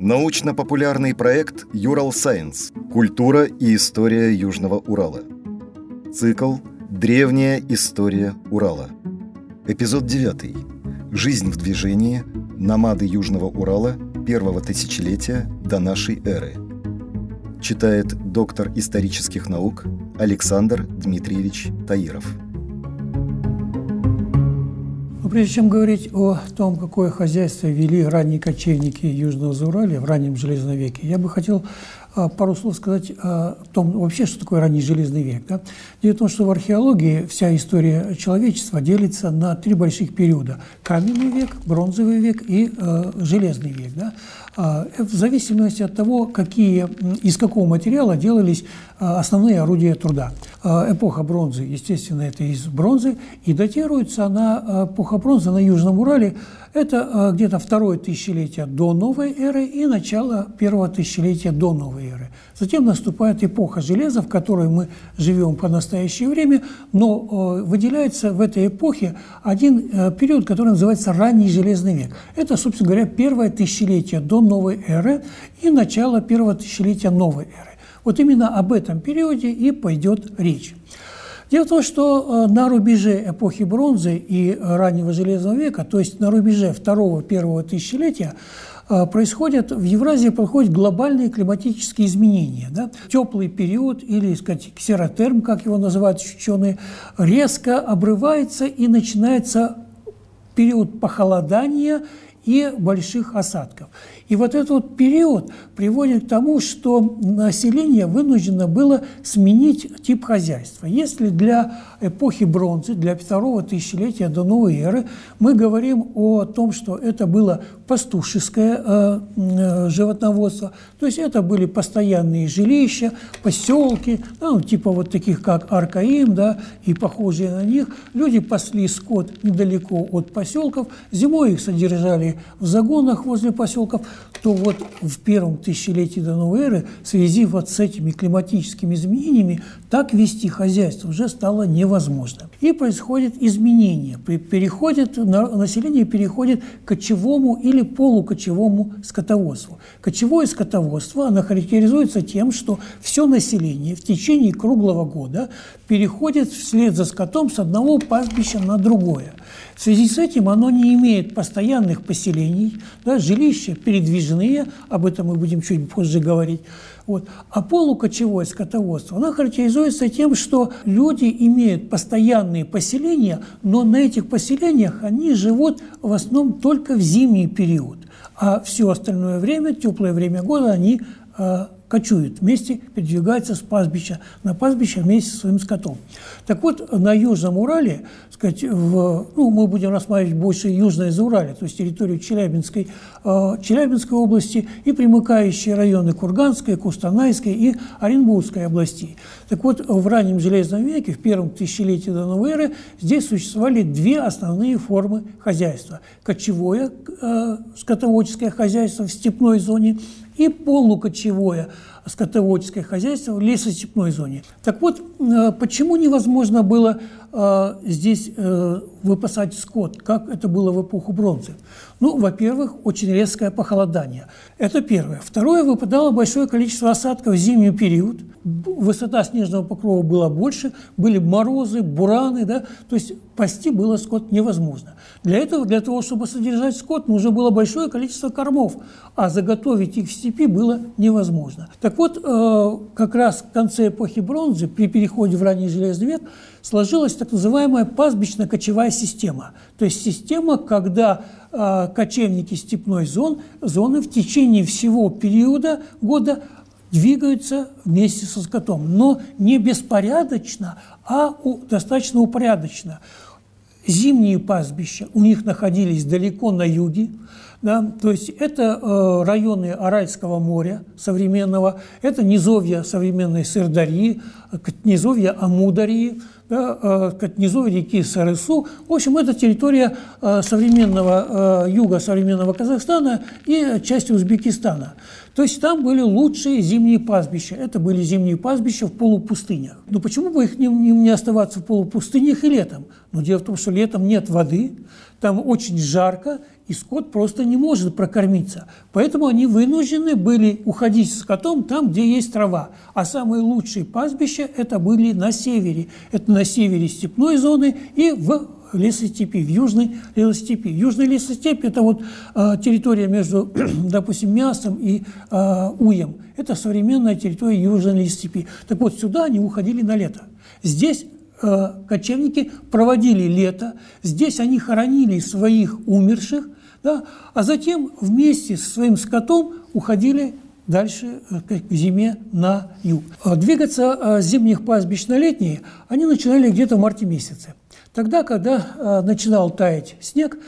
Научно-популярный проект «Юрал Сайенс. Культура и история Южного Урала». Цикл «Древняя история Урала». Эпизод 9. Жизнь в движении. Намады Южного Урала первого тысячелетия до нашей эры. Читает доктор исторических наук Александр Дмитриевич Таиров. Прежде чем говорить о том, какое хозяйство вели ранние кочевники Южного Зауралья в раннем Железном веке, я бы хотел пару слов сказать о том, вообще, что такое ранний Железный век. Да? Дело в том, что в археологии вся история человечества делится на три больших периода. Каменный век, бронзовый век и э, Железный век. Да? А, в зависимости от того, какие, из какого материала делались основные орудия труда. Эпоха бронзы, естественно, это из бронзы, и датируется она, эпоха бронзы на Южном Урале, это где-то второе тысячелетие до новой эры и начало первого тысячелетия до новой эры. Затем наступает эпоха железа, в которой мы живем по настоящее время, но выделяется в этой эпохе один э, период, который называется ранний железный век. Это, собственно говоря, первое тысячелетие до новой эры и начало первого тысячелетия новой эры. Вот именно об этом периоде и пойдет речь. Дело в том, что э, на рубеже эпохи бронзы и раннего железного века, то есть на рубеже второго-первого тысячелетия, э, происходят, в Евразии происходят глобальные климатические изменения. Да? Теплый период, или сказать, ксеротерм, как его называют ученые, резко обрывается и начинается период похолодания и больших осадков. И вот этот вот период приводит к тому, что население вынуждено было сменить тип хозяйства. Если для эпохи бронзы, для второго тысячелетия до новой эры, мы говорим о том, что это было пастушеское э, э, животноводство, то есть это были постоянные жилища, поселки, ну, типа вот таких, как Аркаим, да, и похожие на них. Люди пасли скот недалеко от поселков, зимой их содержали в загонах возле поселков, то вот в первом тысячелетии до новой эры в связи вот с этими климатическими изменениями так вести хозяйство уже стало невозможно. И происходит изменение. Переходит, население переходит к кочевому или полукочевому скотоводству. Кочевое скотоводство оно характеризуется тем, что все население в течение круглого года переходит вслед за скотом с одного пастбища на другое. В связи с этим оно не имеет постоянных поселений, да, жилища передвижные, об этом мы будем чуть позже говорить. Вот. А полукочевое скотоводство, оно характеризуется тем, что люди имеют постоянные поселения, но на этих поселениях они живут в основном только в зимний период, а все остальное время, теплое время года, они кочуют вместе, передвигаются с пастбища на пастбище вместе со своим скотом. Так вот, на Южном Урале, сказать, в, ну, мы будем рассматривать больше Южное Зауралье, то есть территорию Челябинской, э, Челябинской области и примыкающие районы Курганской, Кустанайской и Оренбургской областей. Так вот, в раннем Железном веке, в первом тысячелетии до новой эры, здесь существовали две основные формы хозяйства. Кочевое э, скотоводческое хозяйство в степной зоне – и полукочевое скотоводческое хозяйство в лесостепной зоне. Так вот, э, почему невозможно было здесь э, выпасать скот, как это было в эпоху бронзы? Ну, во-первых, очень резкое похолодание. Это первое. Второе, выпадало большое количество осадков в зимний период. Высота снежного покрова была больше, были морозы, бураны, да, то есть пасти было скот невозможно. Для этого, для того, чтобы содержать скот, нужно было большое количество кормов, а заготовить их в степи было невозможно. Так вот, э, как раз в конце эпохи бронзы, при переходе в ранний железный век, сложилась так называемая пастбищно-кочевая система. То есть система, когда э, кочевники степной зон, зоны в течение всего периода года двигаются вместе со скотом, но не беспорядочно, а достаточно упорядоченно. Зимние пастбища у них находились далеко на юге, да, то есть это э, районы Аральского моря современного, это низовья современной Сырдарьи, низовья Амударьи, да, э, низовья реки Сарысу. В общем, это территория э, современного юга современного Казахстана и части Узбекистана. То есть там были лучшие зимние пастбища. Это были зимние пастбища в полупустынях. Но почему бы их не, не оставаться в полупустынях и летом? Но дело в том, что летом нет воды, там очень жарко, и скот просто не может прокормиться. Поэтому они вынуждены были уходить с скотом там, где есть трава. А самые лучшие пастбища это были на севере. Это на севере степной зоны и в лесостепи, в южной лесостепи. Южная лесостепь – это вот э, территория между, допустим, Мясом и э, Уем. Это современная территория южной лесостепи. Так вот, сюда они уходили на лето. Здесь э, кочевники проводили лето, здесь они хоронили своих умерших, да? А затем вместе со своим скотом уходили дальше э, к зиме на юг. А двигаться с зимних пастбищ на летние они начинали где-то в марте месяце. Тогда, когда э, начинал таять снег,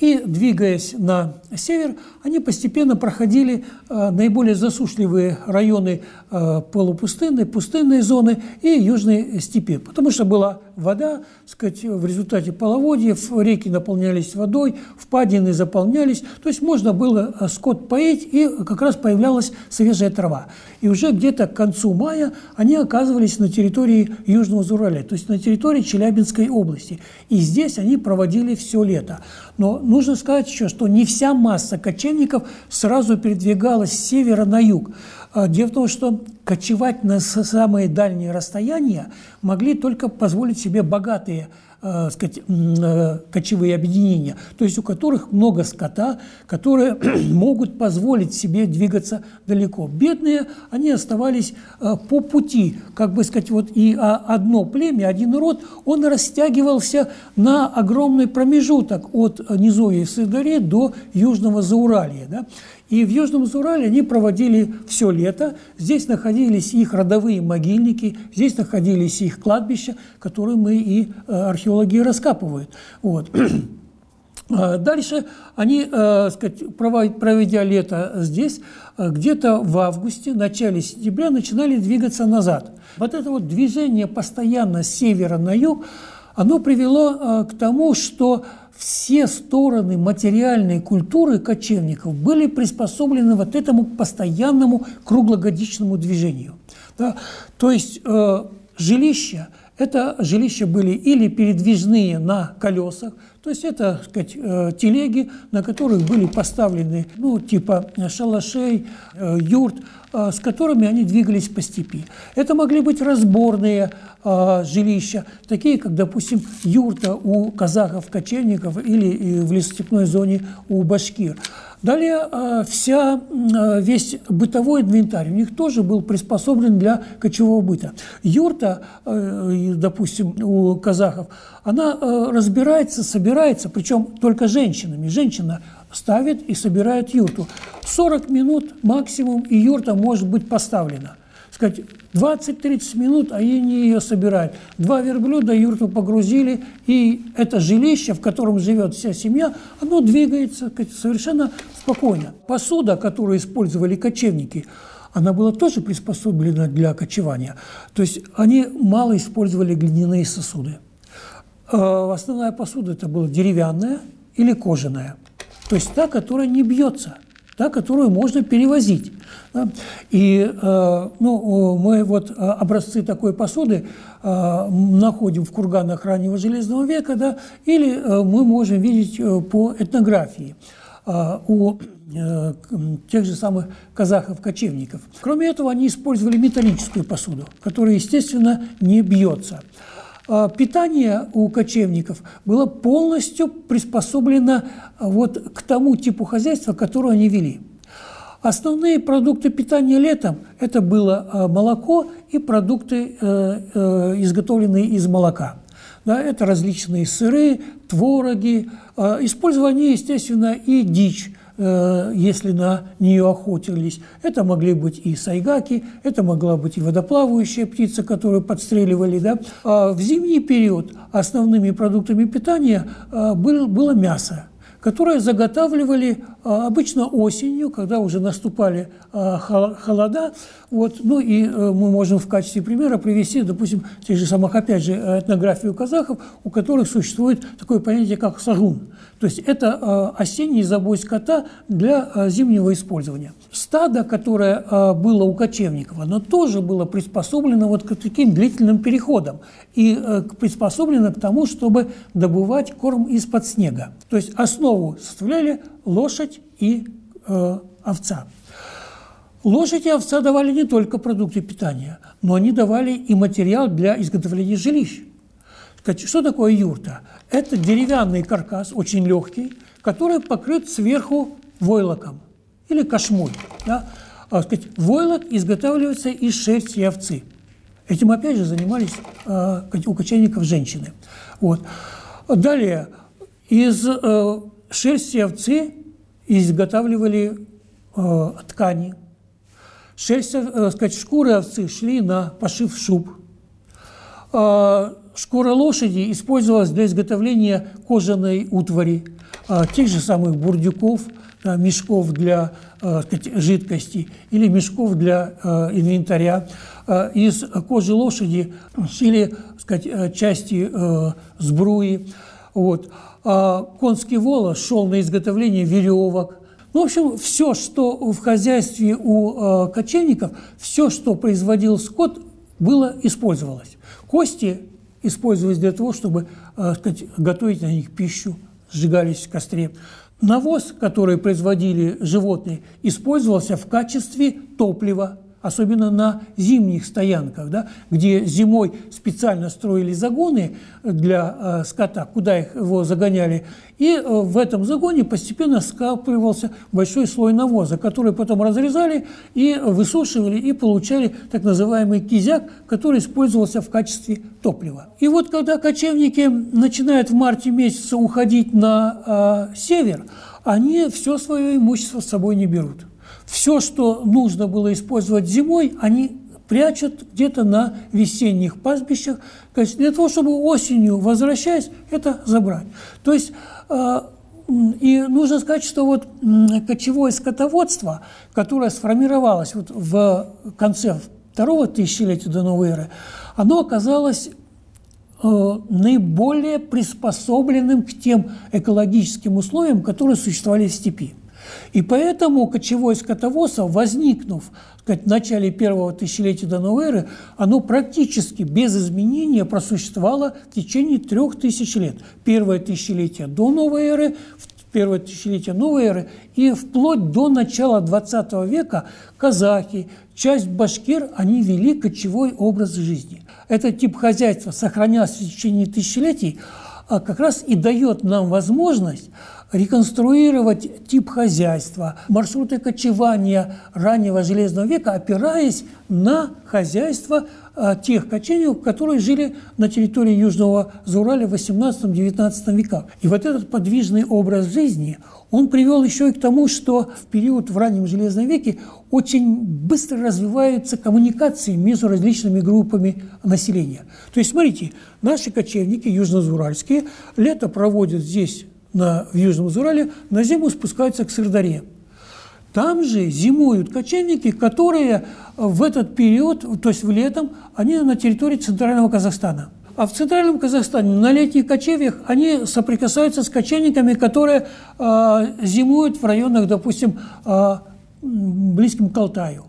и двигаясь на север, они постепенно проходили э, наиболее засушливые районы э, полупустынной, пустынной зоны и южной степи, потому что была вода, сказать, в результате половодьев реки наполнялись водой, впадины заполнялись, то есть можно было э, скот поить, и как раз появлялась свежая трава. И уже где-то к концу мая они оказывались на территории Южного Зураля, то есть на территории Челябинской области. И здесь они проводили все лето. Но нужно сказать еще, что не вся масса кочевников сразу передвигалась с севера на юг. А, дело в том, что кочевать на самые дальние расстояния могли только позволить себе богатые э, сказать, э, кочевые объединения, то есть у которых много скота, которые могут позволить себе двигаться далеко. Бедные, они оставались э, по пути, как бы сказать, вот и а, одно племя, один род, он растягивался на огромный промежуток от низовья Сыдари до Южного Зауралья. Да? И в Южном Урале они проводили все лето. Здесь находились их родовые могильники, здесь находились их кладбища, которые мы и э, археологи раскапывают. Вот. А дальше они, э, сказать, проведя лето здесь, э, где-то в августе, начале сентября начинали двигаться назад. Вот это вот движение постоянно с севера на юг, оно привело к тому, что все стороны материальной культуры кочевников были приспособлены вот этому постоянному круглогодичному движению. Да? То есть э, жилища, это жилища были или передвижные на колесах, то есть это, так сказать, э, телеги, на которых были поставлены, ну, типа шалашей, э, юрт, э, с которыми они двигались по степи. Это могли быть разборные жилища, такие как, допустим, юрта у казахов-кочевников или в лесостепной зоне у башкир. Далее э, вся, э, весь бытовой инвентарь у них тоже был приспособлен для кочевого быта. Юрта, э, допустим, у казахов, она разбирается, собирается, причем только женщинами. Женщина ставит и собирает юрту. 40 минут максимум, и юрта может быть поставлена – сказать, 20-30 минут, а они ее собирают. Два верблюда юрту погрузили, и это жилище, в котором живет вся семья, оно двигается совершенно спокойно. Посуда, которую использовали кочевники, она была тоже приспособлена для кочевания. То есть они мало использовали глиняные сосуды. А основная посуда это была деревянная или кожаная. То есть та, которая не бьется – да, которую можно перевозить. И э, ну, мы вот э, образцы такой посуды э, находим в курганах раннего Железного века, да, или мы можем видеть по этнографии у э, тех же самых казахов-кочевников. Кроме этого, они использовали металлическую посуду, которая, естественно, не бьется. А, питание у кочевников было полностью приспособлено а, вот к тому типу хозяйства, которое они вели. Основные продукты питания летом – это было а, молоко и продукты, э, э, изготовленные из молока. Да, это различные сыры, твороги. Использование, естественно, и дичь. Э, если на нее охотились. Это могли быть и сайгаки, это могла быть и водоплавающая птица, которую подстреливали. Да? А в зимний период основными продуктами питания э, было мясо. Которые заготавливали а, обычно осенью, когда уже наступали а, холода. Вот. Ну и э, мы можем в качестве примера привести, допустим, тех же самых, опять же, этнографию казахов, у которых существует такое понятие, как сагун. То есть это а, осенний забой скота для зимнего использования. Стадо, которое было у кочевников, оно тоже было приспособлено вот к таким длительным переходам и э, приспособлено к тому, чтобы добывать корм из-под снега. То есть основу составляли лошадь и э, овца. Лошадь и овца давали не только продукты питания, но они давали и материал для изготовления жилищ. Что такое юрта? Это деревянный каркас, очень легкий, который покрыт сверху войлоком или кошмой. Да? А, сказать, войлок изготавливается из шерсти овцы. Этим, опять же, занимались э, у кочевников женщины. Вот. Далее, из э, шерсти овцы изготавливали э, ткани. Шерсть, э, сказать, шкуры овцы шли на пошив шуб. Э, шкура лошади использовалась для изготовления кожаной утвари, э, тех же самых бурдюков, э, мешков для э, жидкости или мешков для э, инвентаря. Э, из кожи лошади шили сказать, э, части э, сбруи. Вот. А конский волос шел на изготовление веревок. Ну, в общем, все, что в хозяйстве у кочевников, все, что производил скот, было использовалось. Кости использовались для того, чтобы сказать, готовить на них пищу, сжигались в костре. Навоз, который производили животные, использовался в качестве топлива особенно на зимних стоянках, да, где зимой специально строили загоны для э, скота, куда их, его загоняли, и э, в этом загоне постепенно скапливался большой слой навоза, который потом разрезали и высушивали, и получали так называемый кизяк, который использовался в качестве топлива. И вот когда кочевники начинают в марте месяце уходить на э, север, они все свое имущество с собой не берут все, что нужно было использовать зимой, они прячут где-то на весенних пастбищах, для того, чтобы осенью, возвращаясь, это забрать. То есть э, и нужно сказать, что вот кочевое скотоводство, которое сформировалось вот в конце второго тысячелетия до новой эры, оно оказалось э, наиболее приспособленным к тем экологическим условиям, которые существовали в степи. И поэтому кочевое скотоводство, возникнув сказать, в начале первого тысячелетия до новой эры, оно практически без изменения просуществовало в течение трех тысяч лет. Первое тысячелетие до новой эры, первое тысячелетие новой эры и вплоть до начала XX века казахи, часть башкир, они вели кочевой образ жизни. Этот тип хозяйства сохранялся в течение тысячелетий, а как раз и дает нам возможность реконструировать тип хозяйства, маршруты кочевания раннего Железного века, опираясь на хозяйство а, тех кочевников, которые жили на территории Южного Заураля в 18-19 веках. И вот этот подвижный образ жизни, он привел еще и к тому, что в период в раннем Железном веке очень быстро развиваются коммуникации между различными группами населения. То есть, смотрите, наши кочевники южнозуральские лето проводят здесь на, в Южном Урале, на зиму спускаются к Сырдаре. Там же зимуют кочевники, которые в этот период, то есть в летом, они на территории Центрального Казахстана. А в Центральном Казахстане на летних кочевьях они соприкасаются с кочевниками, которые э, зимуют в районах, допустим, э, близким к Алтаю.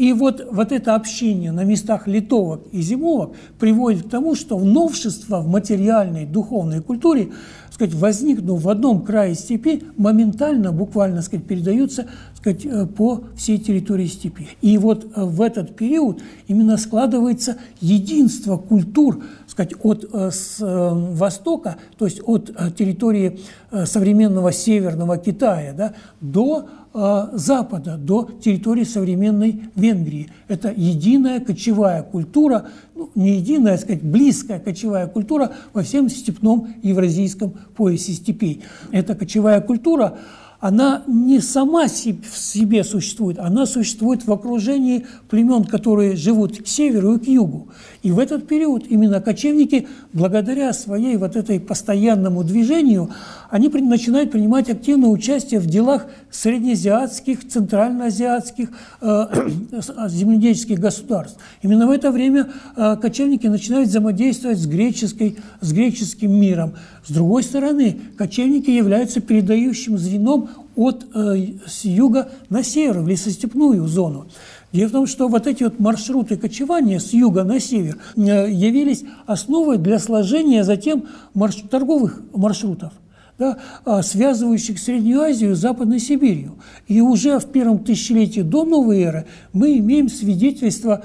И вот, вот это общение на местах литовок и зимовок приводит к тому, что новшества в материальной, духовной культуре сказать, возникнув в одном крае степи, моментально, буквально сказать, передаются сказать, э, по всей территории степи. И вот э, в этот период именно складывается единство культур сказать, от э, с, востока, то есть от территории современного северного Китая да, до Запада, до территории современной Венгрии. Это единая кочевая культура, ну, не единая, а сказать, близкая кочевая культура во всем степном евразийском поясе степей. Эта кочевая культура она не сама в себе существует, она существует в окружении племен, которые живут к северу и к югу. И в этот период именно кочевники, благодаря своей вот этой постоянному движению, они начинают принимать активное участие в делах среднеазиатских, центральноазиатских э, земледельческих государств. Именно в это время э, кочевники начинают взаимодействовать с, греческой, с греческим миром. С другой стороны, кочевники являются передающим звеном от э, с юга на север, в лесостепную зону. Дело в том, что вот эти вот маршруты кочевания с юга на север э, явились основой для сложения затем марш торговых маршрутов да, а, связывающих Среднюю Азию с Западной Сибирью. И уже в первом тысячелетии до новой эры мы имеем свидетельство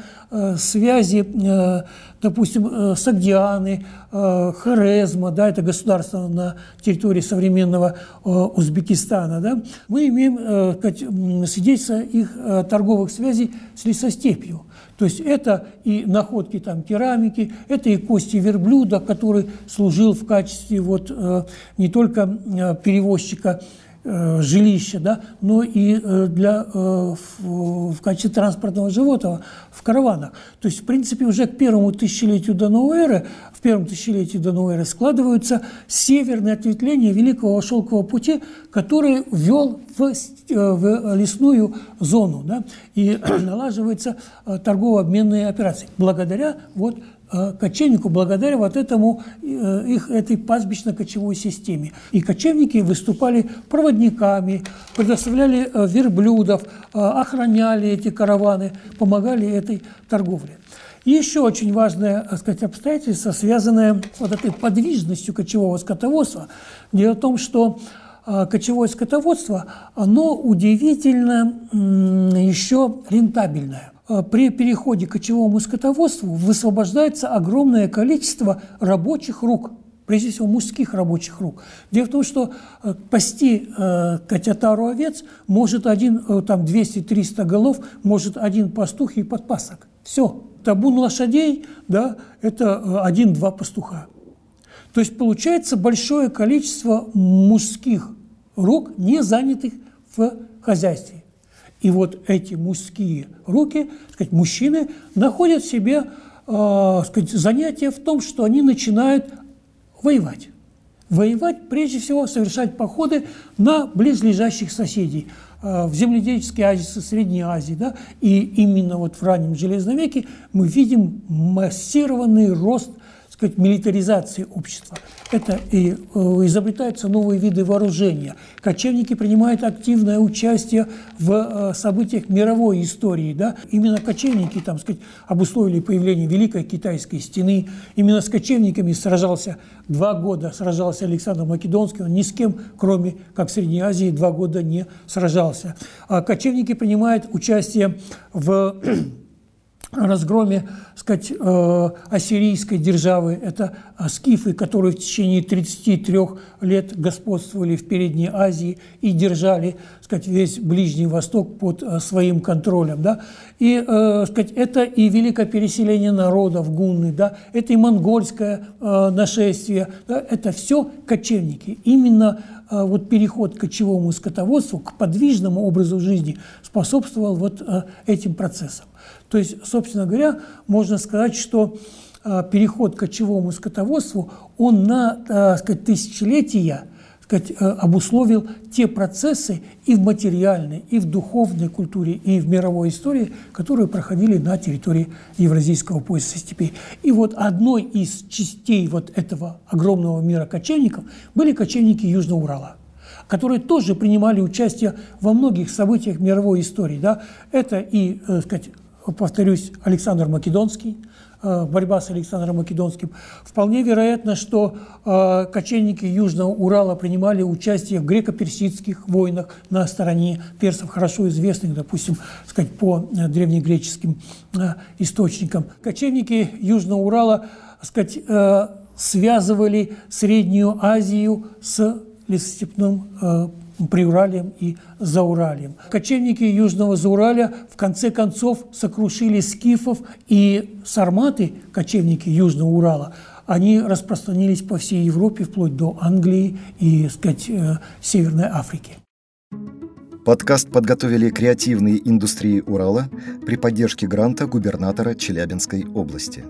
связи, э, допустим, э, Сагдианы, э, Хорезма, да, это государство на территории современного э, Узбекистана. Да. Мы имеем э, свидетельство их э, торговых связей с лесостепью. То есть это и находки там керамики, это и кости верблюда, который служил в качестве вот э, не только э, перевозчика э, жилища, да, но и э, для, э, в, в качестве транспортного животного в караванах. То есть, в принципе, уже к первому тысячелетию до новой эры первом тысячелетии до новой эры складываются северные ответвления Великого Шелкового пути, который ввел в, э, в лесную зону, да, и налаживаются э, торгово-обменные операции. Благодаря вот э, кочевнику, благодаря вот этому их этой пастбищно-кочевой системе. И кочевники выступали проводниками, предоставляли верблюдов, охраняли эти караваны, помогали этой торговле. И еще очень важное так сказать, обстоятельство, связанное с вот этой подвижностью кочевого скотоводства. Дело в том, что кочевое скотоводство, оно удивительно еще рентабельное. А, при переходе к кочевому скотоводству высвобождается огромное количество рабочих рук, прежде всего мужских рабочих рук. Дело в том, что а, пасти котятару овец может один, э, там 200-300 голов, может один пастух и подпасок. Все табун лошадей, да, это э, один-два пастуха. То есть получается большое количество мужских рук, не занятых в хозяйстве. И вот эти мужские руки, сказать, мужчины, находят в себе э, сказать, занятие в том, что они начинают воевать. Воевать, прежде всего, совершать походы на близлежащих соседей – Э, в земледельческой Азии, Средней Азии, да, и именно вот в раннем Железном веке мы видим массированный рост сказать, милитаризации общества. Это и э, изобретаются новые виды вооружения. Кочевники принимают активное участие в э, событиях мировой истории. Да? Именно кочевники там, сказать, обусловили появление Великой Китайской стены. Именно с кочевниками сражался два года сражался Александр Македонский. Он ни с кем, кроме как в Средней Азии, два года не сражался. А кочевники принимают участие в разгроме сказать, э, ассирийской державы. Это э, скифы, которые в течение 33 лет господствовали в Передней Азии и держали сказать, весь Ближний Восток под э, своим контролем. Да? И сказать, это и великое переселение народов гунны, да? это и монгольское нашествие, да? это все кочевники. Именно вот переход к кочевому скотоводству, к подвижному образу жизни способствовал вот этим процессам. То есть, собственно говоря, можно сказать, что а, переход к кочевому скотоводству, он на так сказать, тысячелетия сказать, э, обусловил те процессы и в материальной, и в духовной культуре, и в мировой истории, которые проходили на территории Евразийского пояса степей. И вот одной из частей вот этого огромного мира кочевников были кочевники Южного Урала которые тоже принимали участие во многих событиях мировой истории. Да? Это и, э, сказать, повторюсь, Александр Македонский, э, борьба с Александром Македонским. Вполне вероятно, что э, кочевники Южного Урала принимали участие в греко-персидских войнах на стороне персов, хорошо известных, допустим, сказать, по э, древнегреческим источникам. Кочевники Южного Урала сказать, связывали Среднюю Азию с лесостепным Приуралием и Зауралием. Кочевники Южного Зауралия в конце концов сокрушили скифов и сарматы, кочевники Южного Урала, они распространились по всей Европе, вплоть до Англии и, сказать, э, Северной Африки. Подкаст подготовили креативные индустрии Урала при поддержке гранта губернатора Челябинской области.